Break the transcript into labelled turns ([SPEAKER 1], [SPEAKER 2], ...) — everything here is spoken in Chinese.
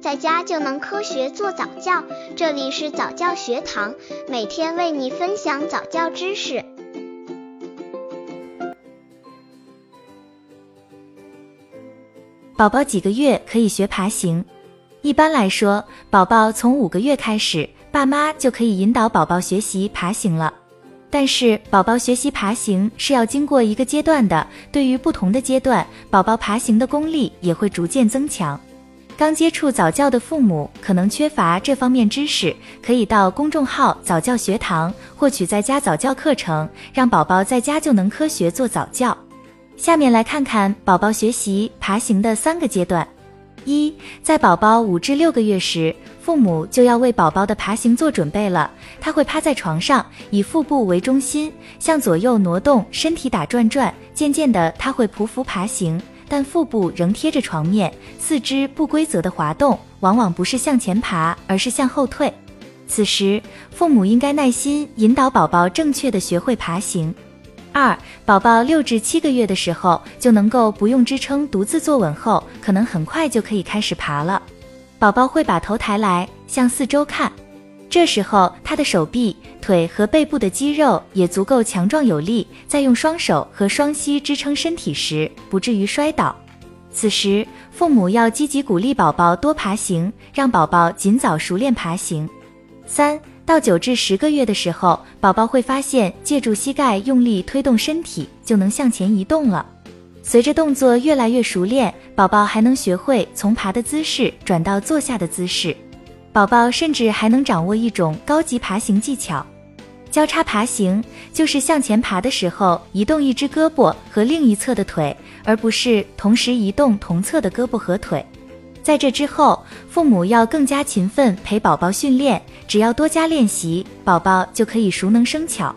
[SPEAKER 1] 在家就能科学做早教。这里是早教学堂，每天为你分享早教知识。
[SPEAKER 2] 宝宝几个月可以学爬行？一般来说，宝宝从五个月开始，爸妈就可以引导宝宝学习爬行了。但是，宝宝学习爬行是要经过一个阶段的，对于不同的阶段，宝宝爬行的功力也会逐渐增强。刚接触早教的父母可能缺乏这方面知识，可以到公众号早教学堂获取在家早教课程，让宝宝在家就能科学做早教。下面来看看宝宝学习爬行的三个阶段。一，在宝宝五至六个月时，父母就要为宝宝的爬行做准备了。他会趴在床上，以腹部为中心，向左右挪动身体打转转。渐渐的，他会匍匐爬行，但腹部仍贴着床面，四肢不规则的滑动，往往不是向前爬，而是向后退。此时，父母应该耐心引导宝宝正确的学会爬行。二，宝宝六至七个月的时候就能够不用支撑独自坐稳后，可能很快就可以开始爬了。宝宝会把头抬来向四周看，这时候他的手臂、腿和背部的肌肉也足够强壮有力，在用双手和双膝支撑身体时不至于摔倒。此时，父母要积极鼓励宝宝多爬行，让宝宝尽早熟练爬行。三。到九至十个月的时候，宝宝会发现借助膝盖用力推动身体就能向前移动了。随着动作越来越熟练，宝宝还能学会从爬的姿势转到坐下的姿势。宝宝甚至还能掌握一种高级爬行技巧——交叉爬行，就是向前爬的时候移动一只胳膊和另一侧的腿，而不是同时移动同侧的胳膊和腿。在这之后，父母要更加勤奋陪宝宝训练，只要多加练习，宝宝就可以熟能生巧。